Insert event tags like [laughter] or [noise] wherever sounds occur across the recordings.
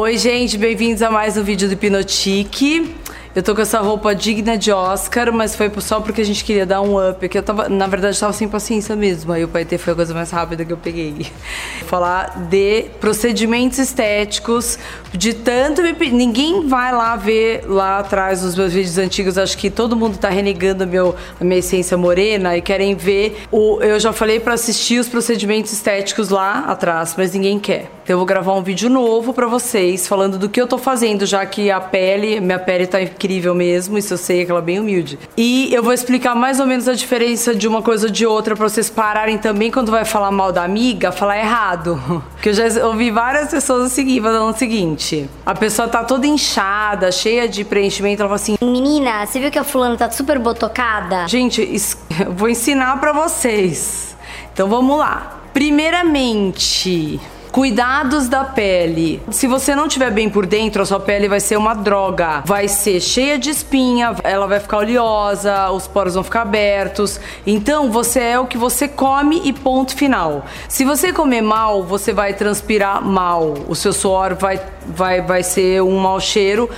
Oi, gente, bem-vindos a mais um vídeo do Hipnotique. Eu tô com essa roupa digna de Oscar, mas foi só porque a gente queria dar um up. Que eu tava, na verdade, tava sem paciência mesmo. Aí o Paetê foi a coisa mais rápida que eu peguei. [laughs] Falar de procedimentos estéticos, de tanto me... Ninguém vai lá ver lá atrás os meus vídeos antigos. Acho que todo mundo tá renegando meu, a minha essência morena e querem ver. O, eu já falei para assistir os procedimentos estéticos lá atrás, mas ninguém quer. Então eu vou gravar um vídeo novo para vocês, falando do que eu tô fazendo, já que a pele, minha pele tá incrível mesmo, isso eu sei, aquela bem humilde. E eu vou explicar mais ou menos a diferença de uma coisa ou de outra para vocês pararem também quando vai falar mal da amiga, falar errado. [laughs] Porque eu já ouvi várias pessoas assim, falando o seguinte: a pessoa tá toda inchada, cheia de preenchimento, ela fala assim: Menina, você viu que a fulana tá super botocada? Gente, [laughs] eu vou ensinar para vocês. Então vamos lá. Primeiramente, Cuidados da pele. Se você não tiver bem por dentro, a sua pele vai ser uma droga. Vai ser cheia de espinha, ela vai ficar oleosa, os poros vão ficar abertos. Então, você é o que você come e ponto final. Se você comer mal, você vai transpirar mal. O seu suor vai, vai, vai ser um mau cheiro.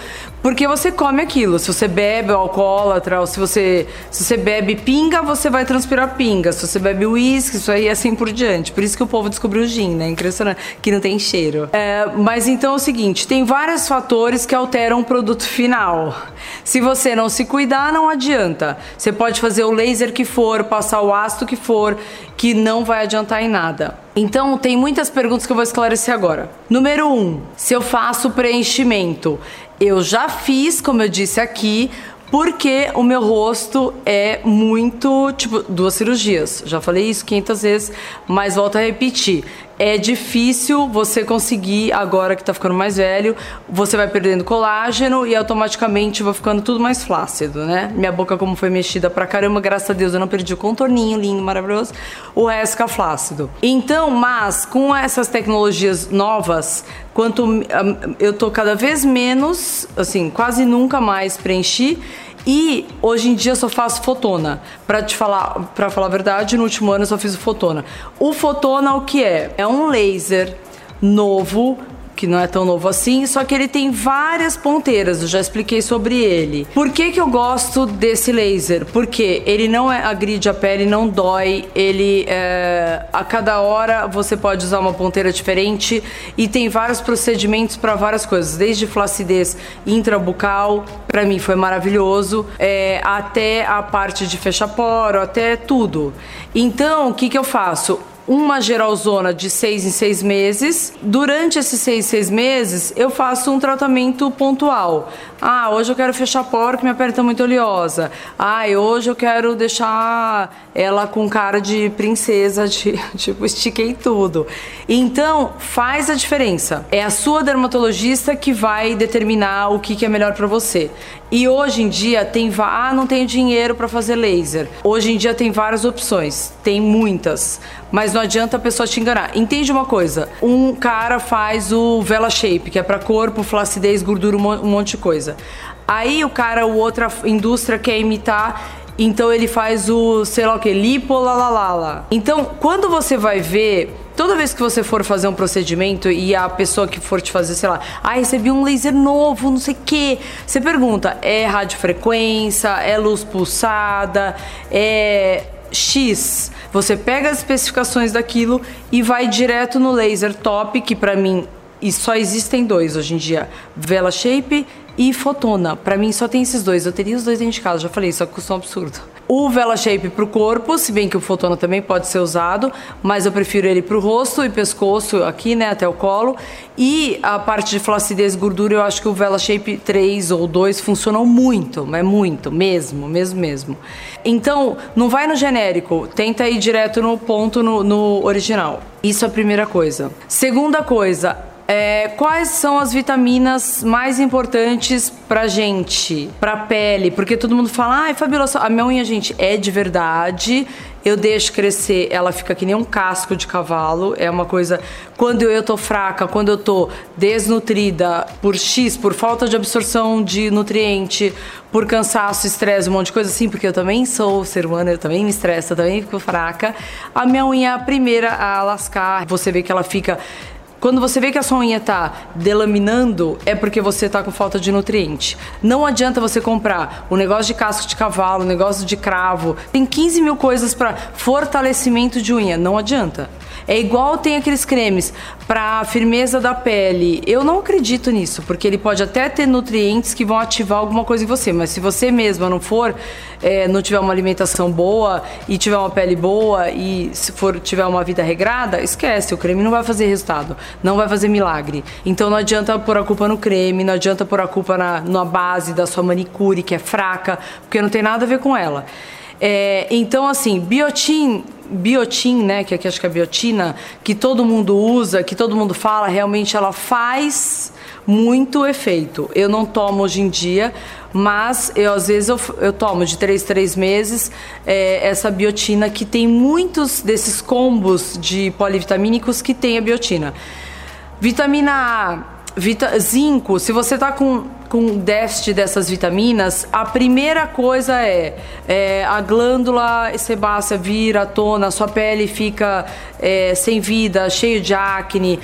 Porque você come aquilo. Se você bebe alcoólatra, ou se você, se você bebe pinga, você vai transpirar pinga. Se você bebe uísque, isso aí é assim por diante. Por isso que o povo descobriu o gin, né? Impressionante, que não tem cheiro. É, mas então é o seguinte: tem vários fatores que alteram o produto final. Se você não se cuidar, não adianta. Você pode fazer o laser que for, passar o ácido que for, que não vai adiantar em nada. Então, tem muitas perguntas que eu vou esclarecer agora. Número 1, um, se eu faço preenchimento. Eu já fiz, como eu disse aqui, porque o meu rosto é muito, tipo, duas cirurgias. Já falei isso 500 vezes, mas volto a repetir é difícil você conseguir, agora que tá ficando mais velho, você vai perdendo colágeno e automaticamente vai ficando tudo mais flácido, né? Minha boca, como foi mexida pra caramba, graças a Deus eu não perdi o contorninho lindo, maravilhoso, o resto fica flácido. Então, mas com essas tecnologias novas, quanto eu tô cada vez menos, assim, quase nunca mais preenchi e hoje em dia eu só faço fotona. Para te falar, para falar a verdade, no último ano eu só fiz o fotona. O fotona o que é? É um laser novo que não é tão novo assim, só que ele tem várias ponteiras, eu já expliquei sobre ele. Por que, que eu gosto desse laser? Porque ele não é, agride a pele, não dói, ele é, a cada hora você pode usar uma ponteira diferente e tem vários procedimentos para várias coisas, desde flacidez intrabucal, para mim foi maravilhoso, é, até a parte de fechar poro, até tudo. Então, o que, que eu faço? Uma geralzona de seis em seis meses. Durante esses seis, seis meses, eu faço um tratamento pontual. Ah, hoje eu quero fechar a porta, minha pele está muito oleosa. Ah, hoje eu quero deixar ela com cara de princesa, de [laughs] tipo, estiquei tudo. Então, faz a diferença. É a sua dermatologista que vai determinar o que, que é melhor para você. E hoje em dia tem, ah, não tenho dinheiro para fazer laser. Hoje em dia tem várias opções, tem muitas, mas não adianta a pessoa te enganar. Entende uma coisa? Um cara faz o Vela Shape, que é para corpo, flacidez, gordura, um monte de coisa. Aí o cara, o outra indústria quer imitar então ele faz o, sei lá o que, lipo, lalalala. Então, quando você vai ver toda vez que você for fazer um procedimento e a pessoa que for te fazer, sei lá, ah, recebi um laser novo, não sei o quê, você pergunta, é radiofrequência, é luz pulsada, é X. Você pega as especificações daquilo e vai direto no laser top, que para mim e só existem dois hoje em dia: Vela Shape e Fotona. Para mim só tem esses dois. Eu teria os dois dentro de casa, já falei, só custa um absurdo. O Vela Shape pro corpo, se bem que o Fotona também pode ser usado, mas eu prefiro ele pro rosto e pescoço aqui, né, até o colo. E a parte de flacidez e gordura, eu acho que o Vela Shape 3 ou 2 funcionam muito, mas muito, mesmo, mesmo, mesmo. Então, não vai no genérico, tenta ir direto no ponto no, no original. Isso é a primeira coisa. Segunda coisa, é, quais são as vitaminas mais importantes pra gente, pra pele? Porque todo mundo fala, ai, Fabiola, a minha unha, gente, é de verdade. Eu deixo crescer, ela fica que nem um casco de cavalo. É uma coisa. Quando eu tô fraca, quando eu tô desnutrida por X, por falta de absorção de nutriente, por cansaço, estresse, um monte de coisa assim, porque eu também sou ser humano, eu também me estresso, eu também fico fraca. A minha unha é a primeira a lascar. Você vê que ela fica Quando você vê que a sua unha tá delaminando, é porque você tá com falta de nutriente. Não adianta você comprar o um negócio de casco de cavalo, o um negócio de cravo. Tem 15 mil coisas para fortalecimento de unha. Não adianta. É igual tem aqueles cremes para firmeza da pele. Eu não acredito nisso, porque ele pode até ter nutrientes que vão ativar alguma coisa em você, mas se você mesma não for, é, não tiver uma alimentação boa e tiver uma pele boa e se for tiver uma vida regrada, esquece, o creme não vai fazer resultado, não vai fazer milagre. Então não adianta pôr a culpa no creme, não adianta pôr a culpa na, na base da sua manicure que é fraca, porque não tem nada a ver com ela. É, então, assim, biotin, biotin, né, que aqui acho que é biotina, que todo mundo usa, que todo mundo fala, realmente ela faz muito efeito. Eu não tomo hoje em dia, mas eu às vezes eu, eu tomo de 3 3 meses é, essa biotina que tem muitos desses combos de polivitamínicos que tem a biotina. Vitamina A Vita, zinco, se você está com, com déficit dessas vitaminas, a primeira coisa é, é a glândula sebácea vira à tona, sua pele fica é, sem vida, cheio de acne.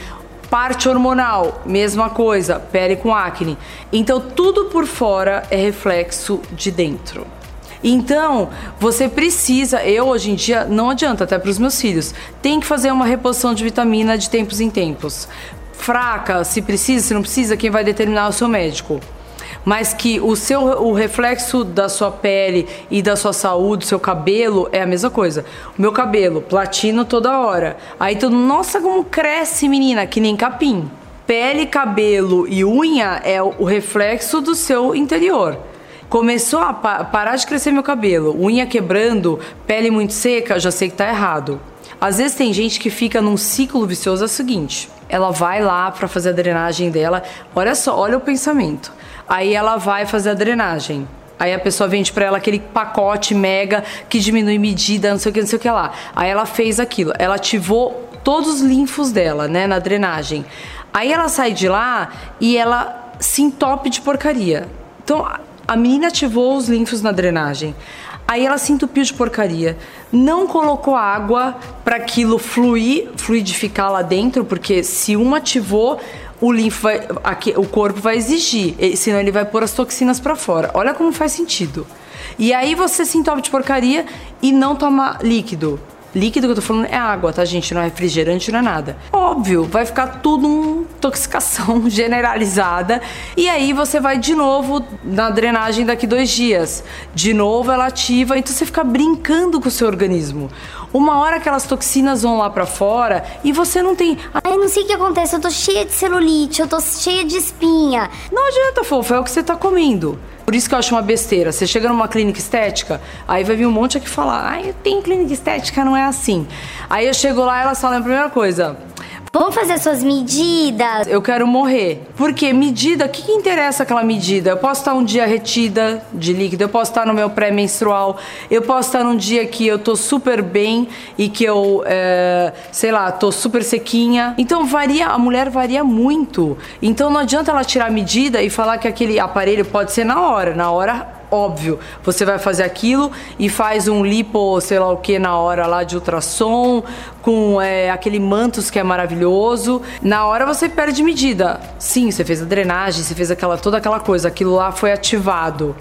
Parte hormonal, mesma coisa, pele com acne. Então, tudo por fora é reflexo de dentro. Então, você precisa, eu hoje em dia não adianta até para os meus filhos, tem que fazer uma reposição de vitamina de tempos em tempos fraca, se precisa, se não precisa, quem vai determinar é o seu médico. Mas que o seu o reflexo da sua pele e da sua saúde, seu cabelo é a mesma coisa. O meu cabelo, platino toda hora. Aí todo, nossa, como cresce, menina, que nem capim. Pele, cabelo e unha é o reflexo do seu interior. Começou a pa parar de crescer meu cabelo, unha quebrando, pele muito seca, já sei que tá errado. Às vezes tem gente que fica num ciclo vicioso é o seguinte: ela vai lá para fazer a drenagem dela. Olha só, olha o pensamento. Aí ela vai fazer a drenagem. Aí a pessoa vende para ela aquele pacote mega que diminui medida, não sei o que, não sei o que lá. Aí ela fez aquilo, ela ativou todos os linfos dela, né, na drenagem. Aí ela sai de lá e ela se entope de porcaria. Então a menina ativou os linfos na drenagem. Aí ela se entupiu de porcaria. Não colocou água para aquilo fluir, fluidificar lá dentro, porque se uma ativou, o vai, aqui, o corpo vai exigir, senão ele vai pôr as toxinas para fora. Olha como faz sentido. E aí você se entope de porcaria e não toma líquido. Líquido que eu tô falando é água, tá, gente? Não é refrigerante, não é nada. Óbvio, vai ficar tudo uma intoxicação [laughs] generalizada. E aí você vai de novo na drenagem daqui dois dias. De novo ela ativa, então você fica brincando com o seu organismo. Uma hora aquelas toxinas vão lá para fora e você não tem. Ai, não sei o que acontece, eu tô cheia de celulite, eu tô cheia de espinha. Não adianta, fofo, é o que você tá comendo. Por isso que eu acho uma besteira. Você chega numa clínica estética, aí vai vir um monte aqui falar: ai, tem clínica estética, não é assim. Aí eu chego lá e elas falam a primeira coisa: Vamos fazer suas medidas. Eu quero morrer. Porque medida, o que, que, interessa aquela medida? Eu posso estar um dia retida de líquido, eu posso estar no meu pré-menstrual, eu posso estar num dia que eu tô super bem e que eu, é, sei lá, tô super sequinha. Então varia, a mulher varia muito. Então não adianta ela tirar a medida e falar que aquele aparelho pode ser na hora. Na hora óbvio, você vai fazer aquilo e faz um lipo, sei lá o que, na hora lá de ultrassom, com é, aquele mantos que é maravilhoso. Na hora você perde medida. Sim, você fez a drenagem, você fez aquela, toda aquela coisa, aquilo lá foi ativado.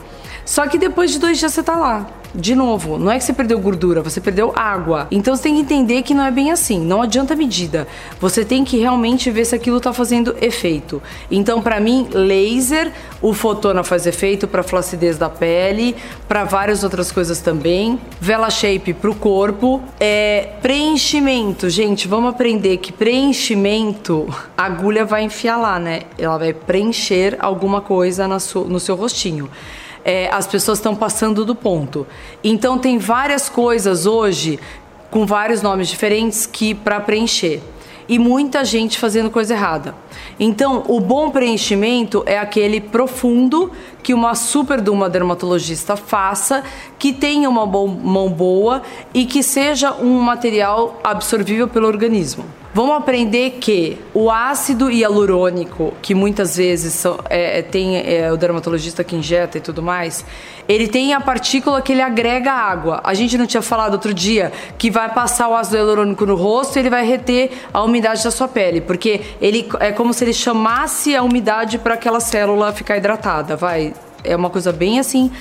Só que depois de dois dias você tá lá de novo, não é que você perdeu gordura, você perdeu água. Então você tem que entender que não é bem assim, não adianta medida. Você tem que realmente ver se aquilo tá fazendo efeito. Então, para mim, laser, o fotona faz efeito para flacidez da pele, para várias outras coisas também. Vela shape pro corpo, é preenchimento, gente, vamos aprender que preenchimento, a agulha vai enfiar lá, né? Ela vai preencher alguma coisa no seu rostinho é, as pessoas estão passando do ponto. Então tem várias coisas hoje com vários nomes diferentes que para preencher e muita gente fazendo coisa errada. Então, o bom preenchimento é aquele profundo que uma super de uma dermatologista faça, que tenha uma mão boa e que seja um material absorvível pelo organismo. Vamos aprender que o ácido hialurônico, que muitas vezes é, é, tem é, o dermatologista que injeta e tudo mais, ele tem a partícula que ele agrega água. A gente não tinha falado outro dia que vai passar o ácido hialurônico no rosto e ele vai reter a umidade da sua pele, porque ele é como se ele chamasse a umidade para aquela célula ficar hidratada. Vai, é uma coisa bem assim,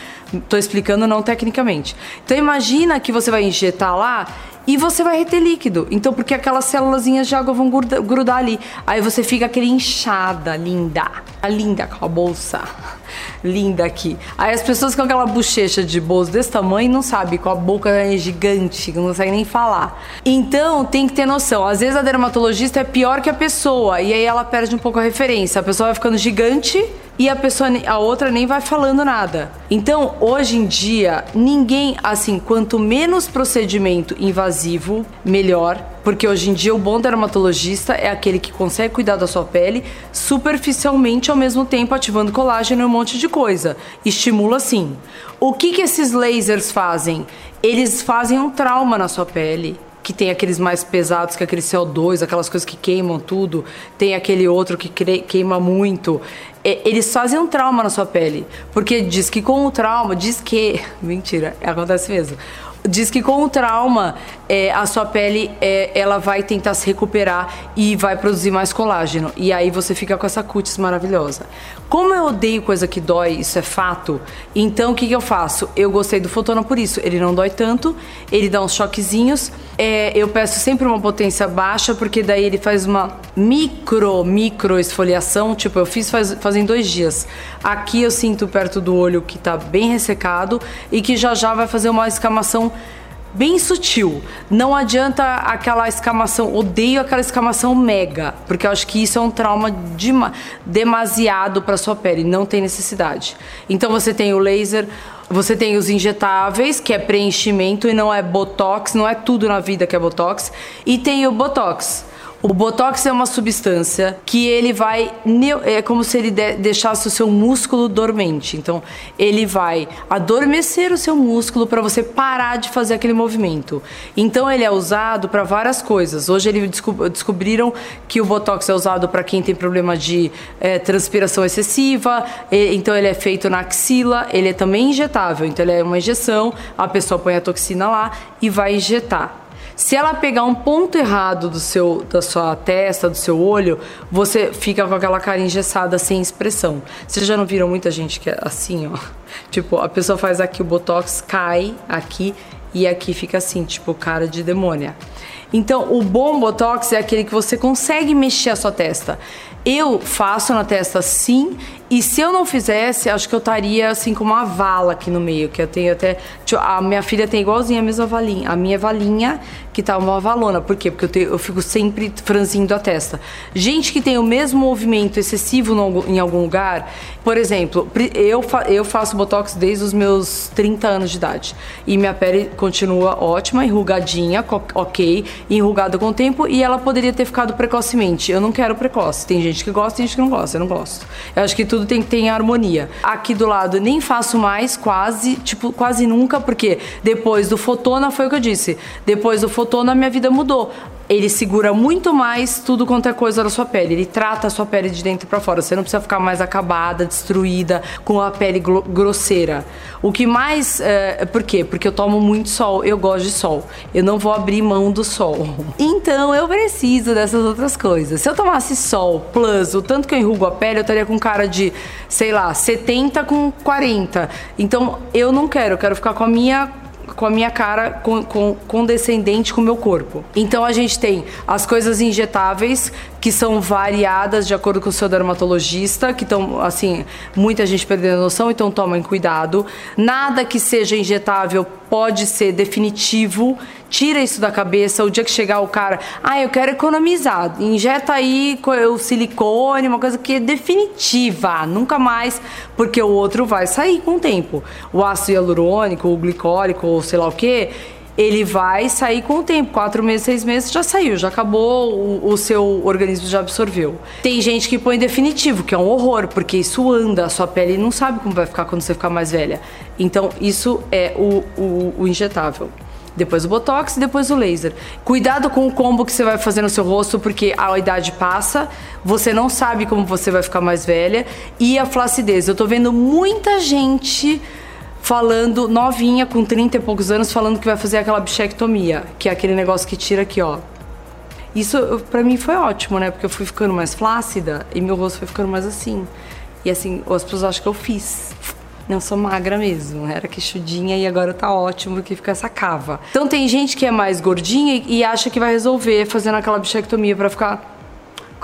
tô explicando não tecnicamente. Então imagina que você vai injetar lá e você vai reter líquido. Então, porque aquelas células de água vão grudar, grudar ali. Aí você fica aquele inchada, linda. Linda com a bolsa. [laughs] Linda aqui. Aí as pessoas com aquela bochecha de bolso desse tamanho não sabem, com a boca gigante, não consegue nem falar. Então, tem que ter noção. Às vezes a dermatologista é pior que a pessoa. E aí ela perde um pouco a referência. A pessoa vai ficando gigante e a pessoa a outra nem vai falando nada. Então, hoje em dia, ninguém, assim, quanto menos procedimento invasivo, melhor, porque hoje em dia o bom dermatologista é aquele que consegue cuidar da sua pele superficialmente ao mesmo tempo ativando colágeno e um monte de coisa. Estimula sim. O que que esses lasers fazem? Eles fazem um trauma na sua pele que tem aqueles mais pesados, que é aquele CO2, aquelas coisas que queimam tudo, tem aquele outro que queima muito. Eles fazem um trauma na sua pele, porque diz que com o trauma, diz que, [laughs] mentira, acontece mesmo diz que com o trauma é, a sua pele é, ela vai tentar se recuperar e vai produzir mais colágeno e aí você fica com essa cutis maravilhosa. Como eu odeio coisa que dói, isso é fato. Então o que, que eu faço? Eu gostei do Fotona por isso. Ele não dói tanto, ele dá uns choquezinhos. É, eu peço sempre uma potência baixa porque daí ele faz uma micro micro esfoliação. Tipo eu fiz faz, fazem dois dias. Aqui eu sinto perto do olho que tá bem ressecado e que já já vai fazer uma escamação bem sutil. Não adianta aquela escamação, odeio aquela escamação mega, porque eu acho que isso é um trauma de, demasiado para sua pele, não tem necessidade. Então você tem o laser, você tem os injetáveis, que é preenchimento e não é botox, não é tudo na vida que é botox, e tem o botox o botox é uma substância que ele vai é como se ele deixasse o seu músculo dormente. Então, ele vai adormecer o seu músculo para você parar de fazer aquele movimento. Então, ele é usado para várias coisas. Hoje eles descobriram que o botox é usado para quem tem problema de é, transpiração excessiva. então, ele é feito na axila. Ele é também injetável. Então, ele é uma injeção. A pessoa põe a toxina lá e vai injetar. Se ela pegar um ponto errado do seu, da sua testa, do seu olho, você fica com aquela cara engessada, sem expressão. Vocês já não viram muita gente que é assim, ó? [laughs] Tipo, a pessoa faz aqui o botox, cai aqui e aqui fica assim, tipo, cara de demônia. Então, o bom botox é aquele que você consegue mexer a sua testa. Eu faço na testa sim, e se eu não fizesse, acho que eu estaria assim com uma vala aqui no meio, que eu tenho até. Tipo, a minha filha tem igualzinha a mesma valinha. A minha valinha que tá uma valona. Por quê? Porque eu, eu fico sempre franzindo a testa. Gente que tem o mesmo movimento excessivo no, em algum lugar, por exemplo, eu, fa, eu faço botox desde os meus 30 anos de idade. E minha pele continua ótima, enrugadinha, ok, enrugada com o tempo, e ela poderia ter ficado precocemente. Eu não quero precoce. Tem gente que gosta, tem gente que não gosta. Eu não gosto. Eu acho que tudo tem que ter harmonia. Aqui do lado nem faço mais, quase, tipo, quase nunca, porque depois do fotona foi o que eu disse. Depois do fotona minha vida mudou ele segura muito mais tudo quanto é coisa da sua pele. Ele trata a sua pele de dentro para fora. Você não precisa ficar mais acabada, destruída, com a pele grosseira. O que mais. É, por quê? Porque eu tomo muito sol. Eu gosto de sol. Eu não vou abrir mão do sol. [laughs] Então eu preciso dessas outras coisas. Se eu tomasse sol plus, o tanto que eu enrugo a pele, eu estaria com cara de, sei lá, 70 com 40. Então eu não quero. Eu quero ficar com a minha com a minha cara condescendente com o meu corpo. Então a gente tem as coisas injetáveis que são variadas de acordo com o seu dermatologista, que estão assim, muita gente perdendo a noção, então tomem cuidado. Nada que seja injetável pode ser definitivo. Tira isso da cabeça. O dia que chegar o cara, ah, eu quero economizar, injeta aí o silicone, uma coisa que é definitiva, nunca mais, porque o outro vai sair com o tempo. O ácido hialurônico, o glicólico, ou sei lá o que, ele vai sair com o tempo. Quatro meses, seis meses já saiu, já acabou, o, o, seu organismo já absorveu. Tem gente que põe definitivo, que é um horror, porque isso anda, a sua pele não sabe como vai ficar quando você ficar mais velha. Então, isso é o, o, o injetável. depois o botox e depois o laser. Cuidado com o combo que você vai fazer no seu rosto, porque a idade passa, você não sabe como você vai ficar mais velha e a flacidez. Eu tô vendo muita gente falando, novinha, com 30 e poucos anos, falando que vai fazer aquela bichectomia, que é aquele negócio que tira aqui, ó. Isso para mim foi ótimo, né? Porque eu fui ficando mais flácida e meu rosto foi ficando mais assim. E assim, as pessoas acham que eu fiz. Não sou magra mesmo, era queixudinha e agora tá ótimo porque fica essa cava. Então tem gente que é mais gordinha e acha que vai resolver fazendo aquela bichectomia para ficar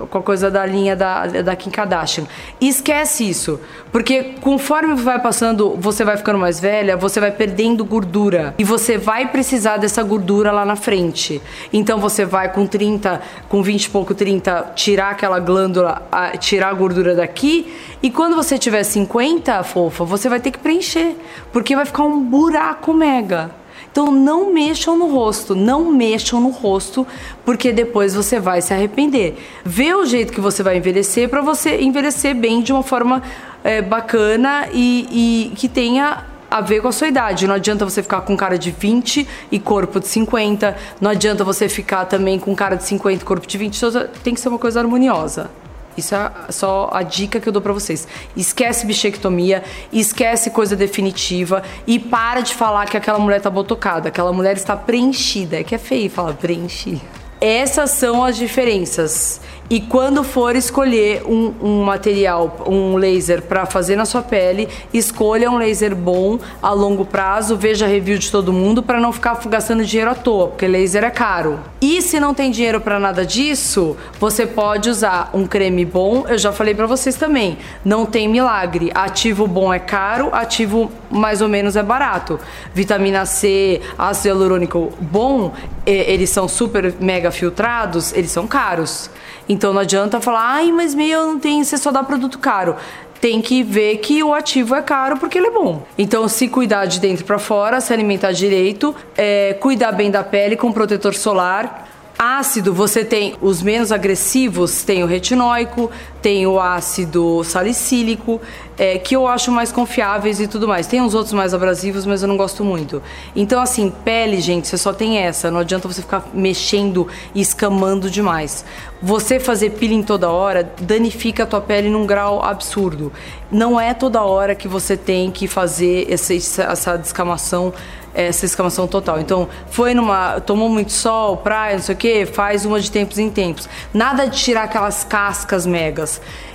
a coisa da linha da, da Kim Kardashian. Esquece isso, porque conforme vai passando, você vai ficando mais velha, você vai perdendo gordura. E você vai precisar dessa gordura lá na frente. Então você vai com 30, com 20 e pouco, 30, tirar aquela glândula, tirar a gordura daqui. E quando você tiver 50, fofa, você vai ter que preencher, porque vai ficar um buraco mega. Então não mexam no rosto, não mexam no rosto, porque depois você vai se arrepender. Vê o jeito que você vai envelhecer para você envelhecer bem de uma forma é, bacana e, e que tenha a ver com a sua idade. Não adianta você ficar com cara de 20 e corpo de 50. Não adianta você ficar também com cara de 50 e corpo de 20. Tem que ser uma coisa harmoniosa. Isso é só a dica que eu dou para vocês. Esquece bichectomia, esquece coisa definitiva e para de falar que aquela mulher tá botocada. Aquela mulher está preenchida. É que é feio falar preenchida. Essas são as diferenças. E quando for escolher um, um material, um laser para fazer na sua pele, escolha um laser bom a longo prazo, veja review de todo mundo para não ficar gastando dinheiro à toa, porque laser é caro. E se não tem dinheiro para nada disso, você pode usar um creme bom. Eu já falei para vocês também, não tem milagre. Ativo bom é caro, ativo mais ou menos é barato. Vitamina C, ácido hialurônico bom, eles são super mega filtrados, eles são caros. Então não adianta falar, ai, mas meu, não tem, você só dá produto caro tem que ver que o ativo é caro porque ele é bom. Então, se cuidar de dentro para fora, se alimentar direito, é, cuidar bem da pele com protetor solar, Ácido, você tem os menos agressivos, tem o retinóico, tem o ácido salicílico, é, que eu acho mais confiáveis e tudo mais. Tem uns outros mais abrasivos, mas eu não gosto muito. Então, assim, pele, gente, você só tem essa. Não adianta você ficar mexendo e escamando demais. Você fazer peeling toda hora danifica a tua pele num grau absurdo. Não é toda hora que você tem que fazer essa, essa descamação essa escamação total. Então, foi numa. tomou muito sol, praia, não sei o que, faz uma de tempos em tempos. Nada de tirar aquelas cascas megas.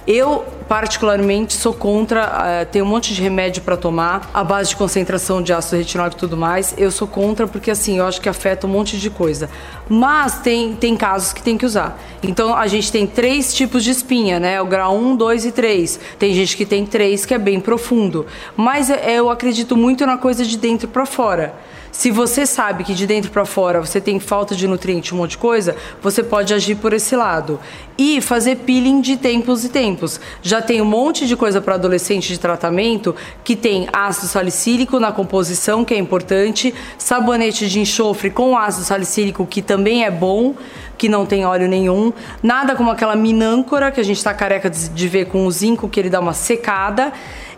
Eu, particularmente, sou contra. Uh, tem um monte de remédio para tomar, a base de concentração de ácido retinóico e tudo mais. Eu sou contra porque, assim, eu acho que afeta um monte de coisa. Mas tem, tem casos que tem que usar. Então, a gente tem três tipos de espinha, né? O grau 1, 2 e 3. Tem gente que tem três, que é bem profundo. Mas é, eu acredito muito na coisa de dentro para fora. Se você sabe que de dentro para fora você tem falta de nutriente, um monte de coisa, você pode agir por esse lado. E fazer peeling de tempos e tempos. Já tem um monte de coisa para adolescente de tratamento que tem ácido salicílico na composição, que é importante, sabonete de enxofre com ácido salicílico, que também é bom que não tem óleo nenhum, nada como aquela minâncora que a gente está careca de ver com o zinco que ele dá uma secada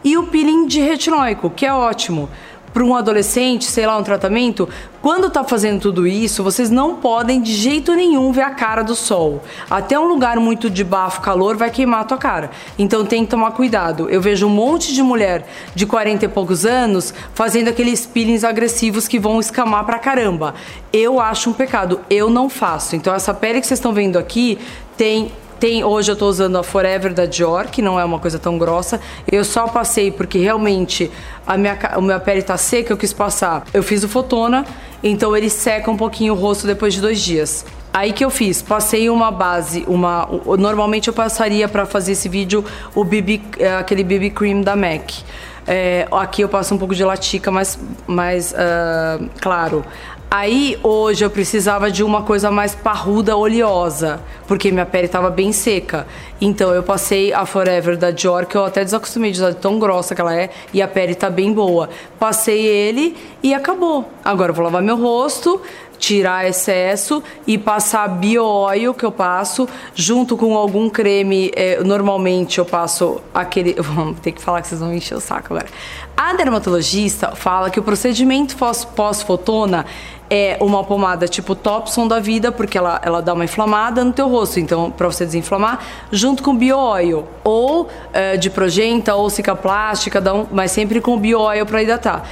e o peeling de retinóico, que é ótimo para um adolescente, sei lá, um tratamento, quando tá fazendo tudo isso, vocês não podem de jeito nenhum ver a cara do sol. Até um lugar muito de bafo, calor, vai queimar a tua cara. Então tem que tomar cuidado. Eu vejo um monte de mulher de 40 e poucos anos fazendo aqueles peelings agressivos que vão escamar pra caramba. Eu acho um pecado. Eu não faço. Então essa pele que vocês estão vendo aqui tem tem, hoje eu estou usando a Forever da Dior, que não é uma coisa tão grossa. Eu só passei porque realmente a minha, a minha pele está seca, eu quis passar. Eu fiz o Fotona, então ele seca um pouquinho o rosto depois de dois dias. Aí que eu fiz, passei uma base, uma normalmente eu passaria para fazer esse vídeo o BB, é, aquele BB cream da MAC. É, aqui eu passo um pouco de latica, mas mais uh, claro. Aí hoje eu precisava de uma coisa mais parruda, oleosa, porque minha pele estava bem seca. Então eu passei a Forever da Dior, que eu até desacostumei de usar tão grossa que ela é, e a pele tá bem boa. Passei ele e acabou. Agora eu vou lavar meu rosto, tirar excesso e passar bio-oil que eu passo junto com algum creme. É, normalmente eu passo aquele. [laughs] Vamos ter que falar que vocês vão encher o saco agora. A dermatologista fala que o procedimento pós-fotona é uma pomada tipo Topson da vida, porque ela, ela dá uma inflamada no teu rosto, então para você desinflamar, junto com bio oil, ou é, de progenta ou cicaplástica, um, mas sempre com bio oil para hidratar.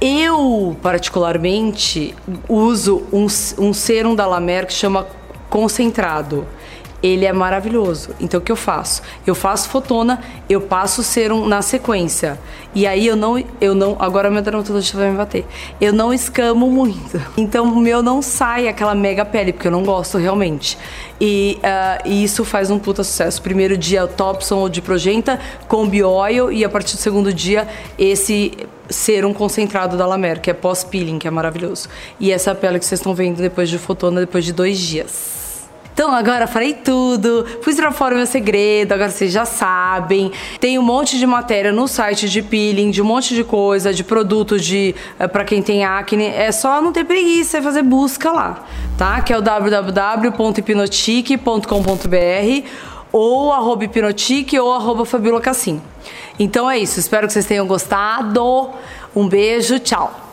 Eu, particularmente, uso um, um serum da La Mer que chama concentrado ele é maravilhoso. Então o que eu faço? Eu faço fotona, eu passo serum na sequência. E aí eu não, eu não, agora meu dermatologista vai me bater. Eu não escamo muito. [laughs] Então o meu não sai aquela mega pele, porque eu não gosto realmente. E, uh, e isso faz um puta sucesso. Primeiro dia o Topson ou de Progenta com Bioil e a partir do segundo dia esse serum concentrado da La Mer, que é pós-peeling, que é maravilhoso. E essa pele que vocês estão vendo depois de fotona, depois de dois dias. Então agora falei tudo, pus pra fora o meu segredo, agora vocês já sabem. Tem um monte de matéria no site de peeling, de um monte de coisa, de produto de é, para quem tem acne. É só não ter preguiça e fazer busca lá, tá? Que é o www.hipnotique.com.br ou arroba hipnotique ou arroba Fabiola Cassim. Então é isso, espero que vocês tenham gostado. Um beijo, tchau!